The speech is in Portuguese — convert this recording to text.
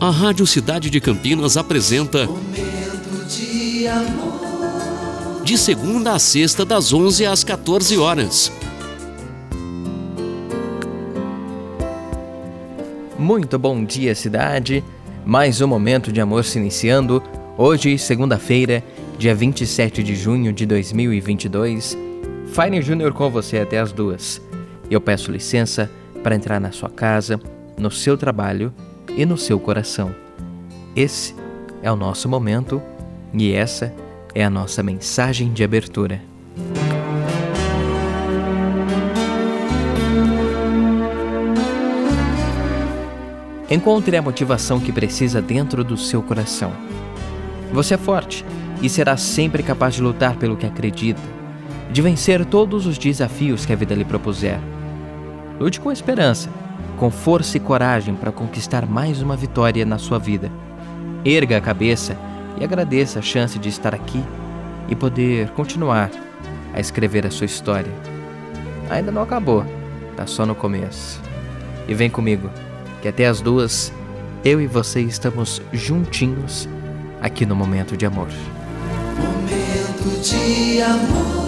A Rádio Cidade de Campinas apresenta Momento de amor. de segunda a sexta das 11 às 14 horas. Muito bom dia, cidade. Mais um momento de amor se iniciando. Hoje, segunda-feira, dia 27 de junho de 2022. Fine Júnior com você até as duas. Eu peço licença para entrar na sua casa, no seu trabalho e no seu coração. Esse é o nosso momento e essa é a nossa mensagem de abertura. Encontre a motivação que precisa dentro do seu coração. Você é forte e será sempre capaz de lutar pelo que acredita, de vencer todos os desafios que a vida lhe propuser. Lute com esperança, com força e coragem para conquistar mais uma vitória na sua vida. Erga a cabeça e agradeça a chance de estar aqui e poder continuar a escrever a sua história. Ainda não acabou, tá só no começo. E vem comigo, que até as duas, eu e você estamos juntinhos aqui no Momento de Amor. Momento de amor.